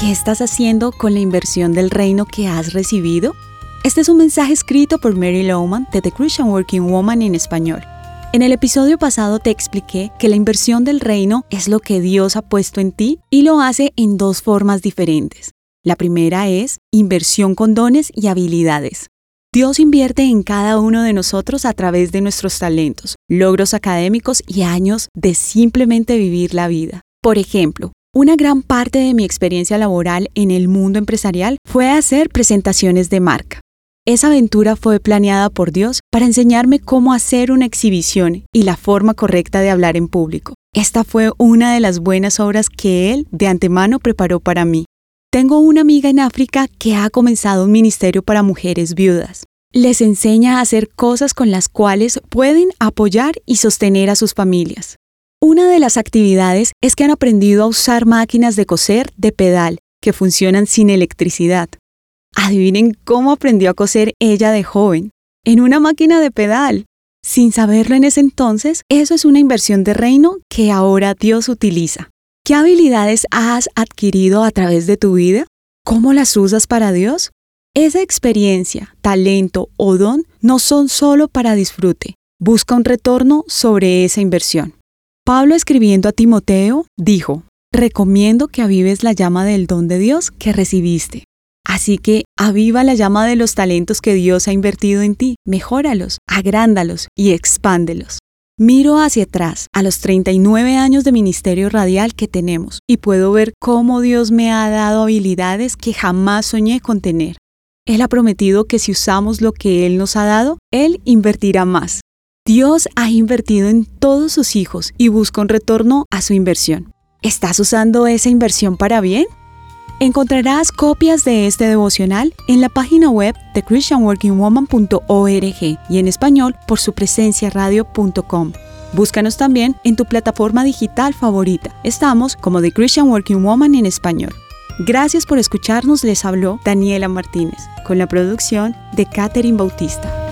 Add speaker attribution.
Speaker 1: ¿Qué estás haciendo con la inversión del reino que has recibido? Este es un mensaje escrito por Mary Lowman de The Christian Working Woman en español. En el episodio pasado te expliqué que la inversión del reino es lo que Dios ha puesto en ti y lo hace en dos formas diferentes. La primera es inversión con dones y habilidades. Dios invierte en cada uno de nosotros a través de nuestros talentos, logros académicos y años de simplemente vivir la vida. Por ejemplo, una gran parte de mi experiencia laboral en el mundo empresarial fue hacer presentaciones de marca. Esa aventura fue planeada por Dios para enseñarme cómo hacer una exhibición y la forma correcta de hablar en público. Esta fue una de las buenas obras que Él de antemano preparó para mí. Tengo una amiga en África que ha comenzado un ministerio para mujeres viudas. Les enseña a hacer cosas con las cuales pueden apoyar y sostener a sus familias. Una de las actividades es que han aprendido a usar máquinas de coser de pedal que funcionan sin electricidad. Adivinen cómo aprendió a coser ella de joven. En una máquina de pedal. Sin saberlo en ese entonces, eso es una inversión de reino que ahora Dios utiliza. ¿Qué habilidades has adquirido a través de tu vida? ¿Cómo las usas para Dios? Esa experiencia, talento o don no son solo para disfrute. Busca un retorno sobre esa inversión. Pablo escribiendo a Timoteo dijo, recomiendo que avives la llama del don de Dios que recibiste. Así que aviva la llama de los talentos que Dios ha invertido en ti, mejóralos, agrándalos y expándelos. Miro hacia atrás, a los 39 años de ministerio radial que tenemos, y puedo ver cómo Dios me ha dado habilidades que jamás soñé con tener. Él ha prometido que si usamos lo que Él nos ha dado, Él invertirá más. Dios ha invertido en todos sus hijos y busca un retorno a su inversión. ¿Estás usando esa inversión para bien? Encontrarás copias de este devocional en la página web de christianworkingwoman.org y en español por su presencia radio.com. Búscanos también en tu plataforma digital favorita. Estamos como The Christian Working Woman en español. Gracias por escucharnos, les habló Daniela Martínez, con la producción de Catherine Bautista.